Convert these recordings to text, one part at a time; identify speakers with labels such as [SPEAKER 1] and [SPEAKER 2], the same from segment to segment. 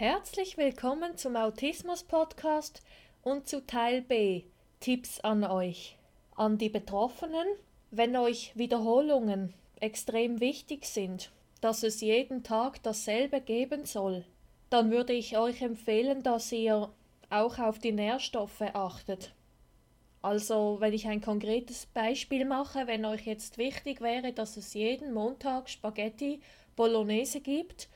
[SPEAKER 1] Herzlich willkommen zum Autismus Podcast und zu Teil B Tipps an euch. An die Betroffenen, wenn euch Wiederholungen extrem wichtig sind, dass es jeden Tag dasselbe geben soll, dann würde ich euch empfehlen, dass ihr auch auf die Nährstoffe achtet. Also, wenn ich ein konkretes Beispiel mache, wenn euch jetzt wichtig wäre, dass es jeden Montag Spaghetti Bolognese gibt,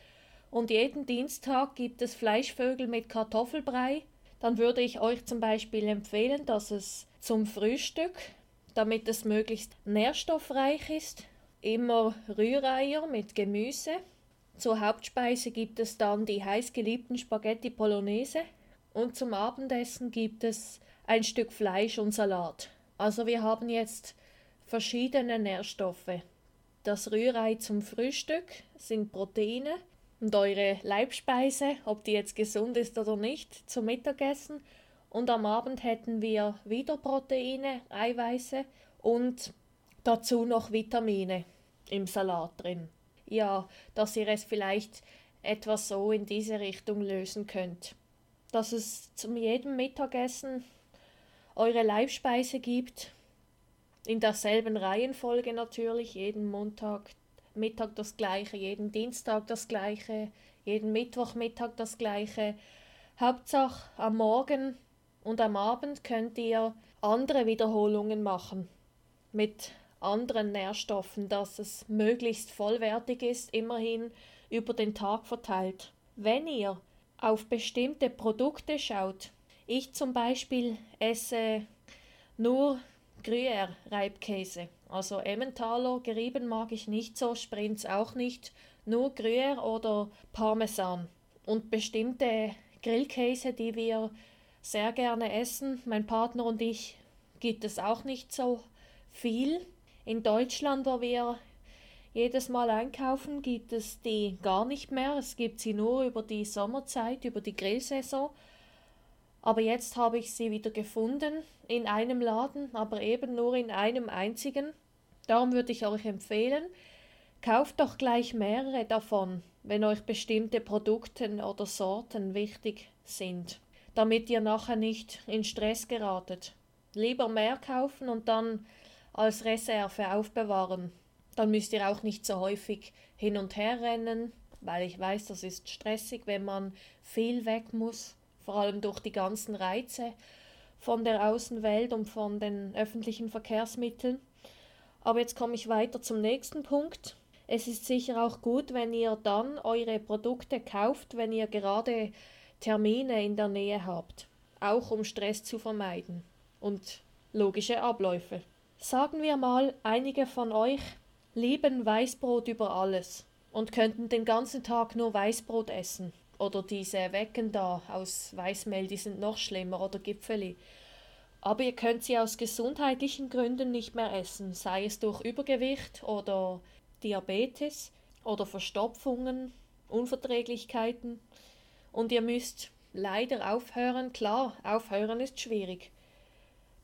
[SPEAKER 1] und jeden Dienstag gibt es Fleischvögel mit Kartoffelbrei, dann würde ich euch zum Beispiel empfehlen, dass es zum Frühstück, damit es möglichst nährstoffreich ist, immer Rühreier mit Gemüse. Zur Hauptspeise gibt es dann die heißgeliebten Spaghetti Bolognese und zum Abendessen gibt es ein Stück Fleisch und Salat. Also wir haben jetzt verschiedene Nährstoffe. Das Rührei zum Frühstück sind Proteine, und eure Leibspeise, ob die jetzt gesund ist oder nicht, zum Mittagessen. Und am Abend hätten wir wieder Proteine, Eiweiße und dazu noch Vitamine im Salat drin. Ja, dass ihr es vielleicht etwas so in diese Richtung lösen könnt. Dass es zum jedem Mittagessen eure Leibspeise gibt, in derselben Reihenfolge natürlich, jeden Montag, Mittag das gleiche, jeden Dienstag das gleiche, jeden Mittwochmittag das gleiche. Hauptsache am Morgen und am Abend könnt ihr andere Wiederholungen machen mit anderen Nährstoffen, dass es möglichst vollwertig ist, immerhin über den Tag verteilt. Wenn ihr auf bestimmte Produkte schaut, ich zum Beispiel esse nur Gruyère-Reibkäse. Also Emmentaler gerieben mag ich nicht so, Sprints auch nicht, nur Gruyère oder Parmesan. Und bestimmte Grillkäse, die wir sehr gerne essen, mein Partner und ich, gibt es auch nicht so viel. In Deutschland, wo wir jedes Mal einkaufen, gibt es die gar nicht mehr. Es gibt sie nur über die Sommerzeit, über die Grillsaison. Aber jetzt habe ich sie wieder gefunden in einem Laden, aber eben nur in einem einzigen. Darum würde ich euch empfehlen, kauft doch gleich mehrere davon, wenn euch bestimmte Produkte oder Sorten wichtig sind, damit ihr nachher nicht in Stress geratet. Lieber mehr kaufen und dann als Reserve aufbewahren. Dann müsst ihr auch nicht so häufig hin und her rennen, weil ich weiß, das ist stressig, wenn man viel weg muss vor allem durch die ganzen Reize von der Außenwelt und von den öffentlichen Verkehrsmitteln. Aber jetzt komme ich weiter zum nächsten Punkt. Es ist sicher auch gut, wenn ihr dann eure Produkte kauft, wenn ihr gerade Termine in der Nähe habt, auch um Stress zu vermeiden und logische Abläufe. Sagen wir mal, einige von euch lieben Weißbrot über alles und könnten den ganzen Tag nur Weißbrot essen. Oder diese Wecken da aus Weißmehl, die sind noch schlimmer. Oder Gipfeli. Aber ihr könnt sie aus gesundheitlichen Gründen nicht mehr essen, sei es durch Übergewicht oder Diabetes oder Verstopfungen, Unverträglichkeiten. Und ihr müsst leider aufhören. Klar, aufhören ist schwierig.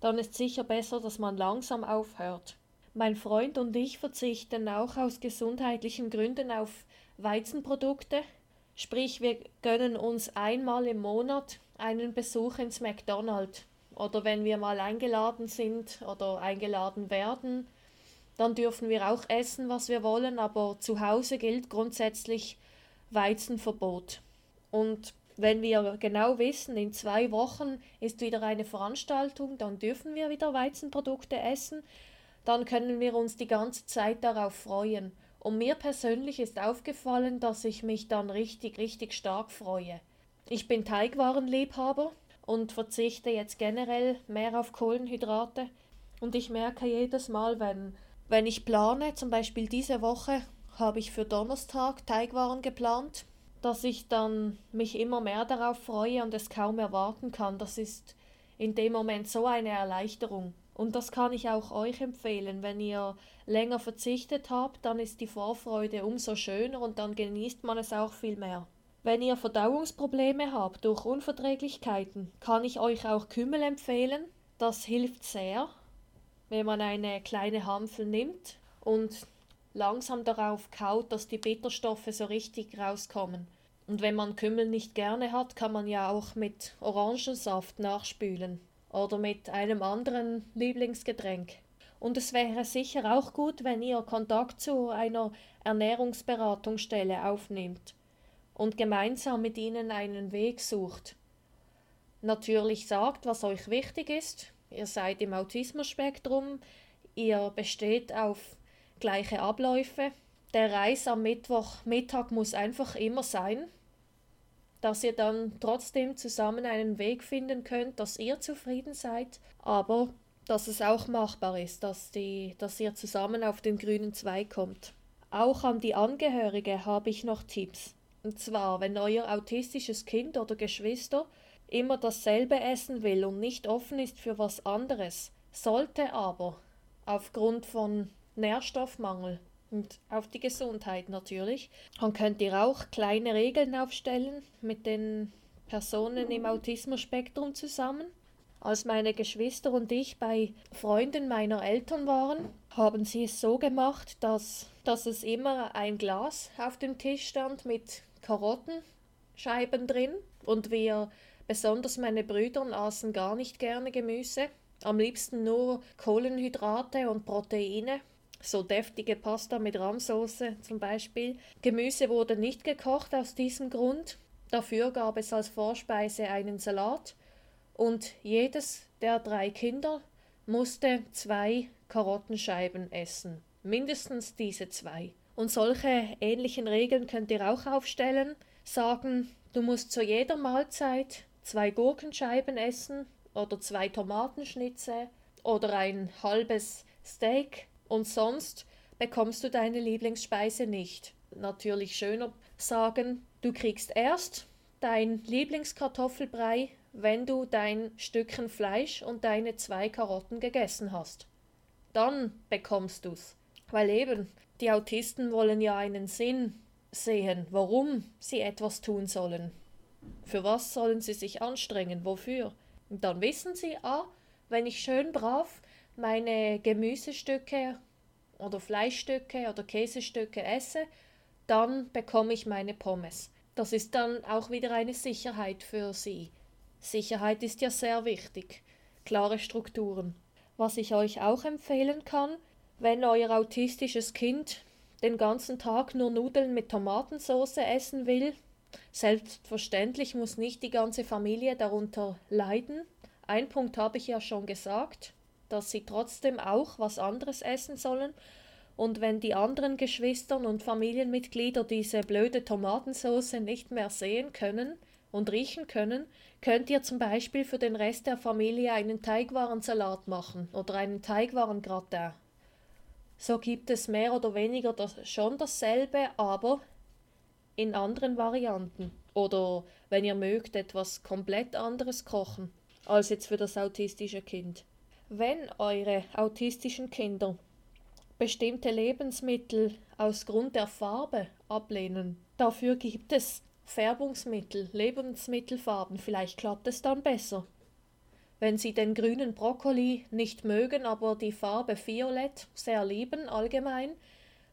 [SPEAKER 1] Dann ist sicher besser, dass man langsam aufhört. Mein Freund und ich verzichten auch aus gesundheitlichen Gründen auf Weizenprodukte, Sprich, wir gönnen uns einmal im Monat einen Besuch ins McDonald's. Oder wenn wir mal eingeladen sind oder eingeladen werden, dann dürfen wir auch essen, was wir wollen, aber zu Hause gilt grundsätzlich Weizenverbot. Und wenn wir genau wissen, in zwei Wochen ist wieder eine Veranstaltung, dann dürfen wir wieder Weizenprodukte essen, dann können wir uns die ganze Zeit darauf freuen. Und mir persönlich ist aufgefallen, dass ich mich dann richtig, richtig stark freue. Ich bin Teigwarenliebhaber und verzichte jetzt generell mehr auf Kohlenhydrate. Und ich merke jedes Mal, wenn, wenn ich plane, zum Beispiel diese Woche habe ich für Donnerstag Teigwaren geplant, dass ich dann mich immer mehr darauf freue und es kaum erwarten kann. Das ist in dem Moment so eine Erleichterung. Und das kann ich auch euch empfehlen. Wenn ihr länger verzichtet habt, dann ist die Vorfreude umso schöner und dann genießt man es auch viel mehr. Wenn ihr Verdauungsprobleme habt durch Unverträglichkeiten, kann ich euch auch Kümmel empfehlen. Das hilft sehr, wenn man eine kleine Hampfel nimmt und langsam darauf kaut, dass die Bitterstoffe so richtig rauskommen. Und wenn man Kümmel nicht gerne hat, kann man ja auch mit Orangensaft nachspülen oder mit einem anderen Lieblingsgetränk. Und es wäre sicher auch gut, wenn ihr Kontakt zu einer Ernährungsberatungsstelle aufnehmt und gemeinsam mit ihnen einen Weg sucht. Natürlich sagt, was euch wichtig ist. Ihr seid im Autismus-Spektrum, ihr besteht auf gleiche Abläufe. Der Reis am Mittwochmittag muss einfach immer sein, dass ihr dann trotzdem zusammen einen Weg finden könnt, dass ihr zufrieden seid, aber dass es auch machbar ist, dass, die, dass ihr zusammen auf den grünen Zweig kommt. Auch an die Angehörige habe ich noch Tipps. Und zwar, wenn euer autistisches Kind oder Geschwister immer dasselbe essen will und nicht offen ist für was anderes, sollte aber aufgrund von Nährstoffmangel und auf die Gesundheit natürlich. Dann könnt ihr auch kleine Regeln aufstellen mit den Personen im Autismus-Spektrum zusammen. Als meine Geschwister und ich bei Freunden meiner Eltern waren, haben sie es so gemacht, dass, dass es immer ein Glas auf dem Tisch stand mit Karottenscheiben drin und wir, besonders meine Brüder, aßen gar nicht gerne Gemüse. Am liebsten nur Kohlenhydrate und Proteine so deftige Pasta mit Rahmsoße zum Beispiel. Gemüse wurde nicht gekocht aus diesem Grund. Dafür gab es als Vorspeise einen Salat und jedes der drei Kinder musste zwei Karottenscheiben essen. Mindestens diese zwei. Und solche ähnlichen Regeln könnt ihr auch aufstellen. Sagen, du musst zu jeder Mahlzeit zwei Gurkenscheiben essen oder zwei Tomatenschnitze oder ein halbes Steak und sonst bekommst du deine Lieblingsspeise nicht. Natürlich schöner sagen, du kriegst erst dein Lieblingskartoffelbrei, wenn du dein Stückchen Fleisch und deine zwei Karotten gegessen hast. Dann bekommst du's. Weil eben, die Autisten wollen ja einen Sinn sehen, warum sie etwas tun sollen. Für was sollen sie sich anstrengen? Wofür? Und dann wissen sie, ah, wenn ich schön brav meine Gemüsestücke oder Fleischstücke oder Käsestücke esse, dann bekomme ich meine Pommes. Das ist dann auch wieder eine Sicherheit für sie. Sicherheit ist ja sehr wichtig. Klare Strukturen. Was ich euch auch empfehlen kann, wenn euer autistisches Kind den ganzen Tag nur Nudeln mit Tomatensauce essen will, selbstverständlich muss nicht die ganze Familie darunter leiden. Ein Punkt habe ich ja schon gesagt dass sie trotzdem auch was anderes essen sollen. Und wenn die anderen Geschwistern und Familienmitglieder diese blöde Tomatensauce nicht mehr sehen können und riechen können, könnt ihr zum Beispiel für den Rest der Familie einen Teigwarensalat machen oder einen Teigwarengratin. So gibt es mehr oder weniger das, schon dasselbe, aber in anderen Varianten. Oder wenn ihr mögt, etwas komplett anderes kochen als jetzt für das autistische Kind. Wenn eure autistischen Kinder bestimmte Lebensmittel aus Grund der Farbe ablehnen, dafür gibt es Färbungsmittel, Lebensmittelfarben, vielleicht klappt es dann besser. Wenn Sie den grünen Brokkoli nicht mögen, aber die Farbe Violett sehr lieben allgemein,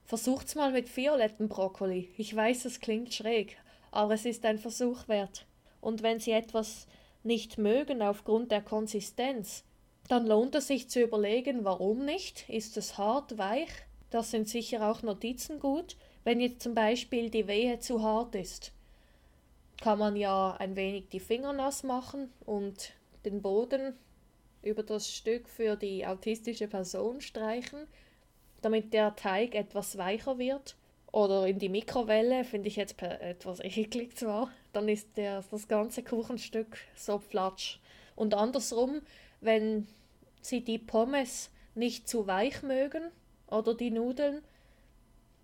[SPEAKER 1] versucht's mal mit violetten Brokkoli. Ich weiß, es klingt schräg, aber es ist ein Versuch wert. Und wenn Sie etwas nicht mögen aufgrund der Konsistenz, dann lohnt es sich zu überlegen, warum nicht. Ist es hart, weich? Das sind sicher auch Notizen gut. Wenn jetzt zum Beispiel die Wehe zu hart ist, kann man ja ein wenig die Finger nass machen und den Boden über das Stück für die autistische Person streichen, damit der Teig etwas weicher wird. Oder in die Mikrowelle, finde ich jetzt etwas eklig zwar, dann ist der, das ganze Kuchenstück so flatsch. Und andersrum, wenn sie die Pommes nicht zu weich mögen oder die Nudeln,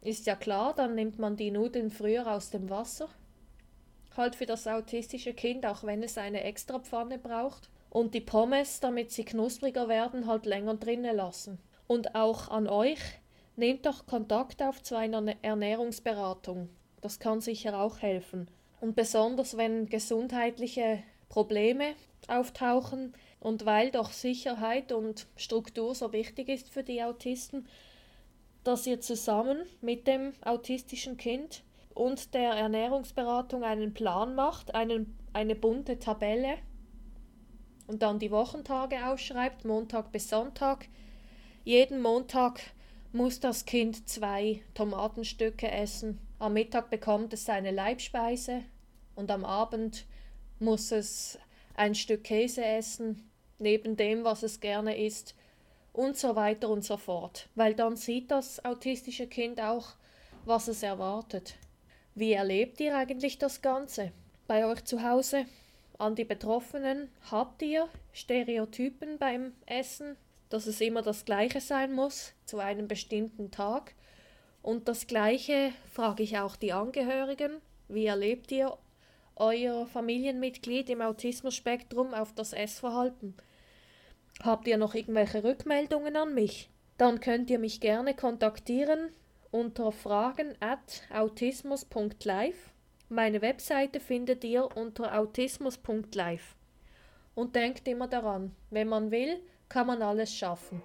[SPEAKER 1] ist ja klar, dann nimmt man die Nudeln früher aus dem Wasser. Halt für das autistische Kind, auch wenn es eine extra Pfanne braucht. Und die Pommes, damit sie knuspriger werden, halt länger drinnen lassen. Und auch an euch, nehmt doch Kontakt auf zu einer Ernährungsberatung. Das kann sicher auch helfen. Und besonders wenn gesundheitliche Probleme auftauchen, und weil doch Sicherheit und Struktur so wichtig ist für die Autisten, dass ihr zusammen mit dem autistischen Kind und der Ernährungsberatung einen Plan macht, einen, eine bunte Tabelle und dann die Wochentage ausschreibt, Montag bis Sonntag. Jeden Montag muss das Kind zwei Tomatenstücke essen. Am Mittag bekommt es seine Leibspeise und am Abend muss es ein Stück Käse essen, neben dem, was es gerne isst und so weiter und so fort. Weil dann sieht das autistische Kind auch, was es erwartet. Wie erlebt ihr eigentlich das Ganze? Bei euch zu Hause? An die Betroffenen, habt ihr Stereotypen beim Essen, dass es immer das gleiche sein muss zu einem bestimmten Tag? Und das gleiche frage ich auch die Angehörigen. Wie erlebt ihr euer Familienmitglied im Autismus-Spektrum auf das Essverhalten? Habt ihr noch irgendwelche Rückmeldungen an mich? Dann könnt ihr mich gerne kontaktieren unter fragen at autismus.live. Meine Webseite findet ihr unter autismus.live. Und denkt immer daran, wenn man will, kann man alles schaffen.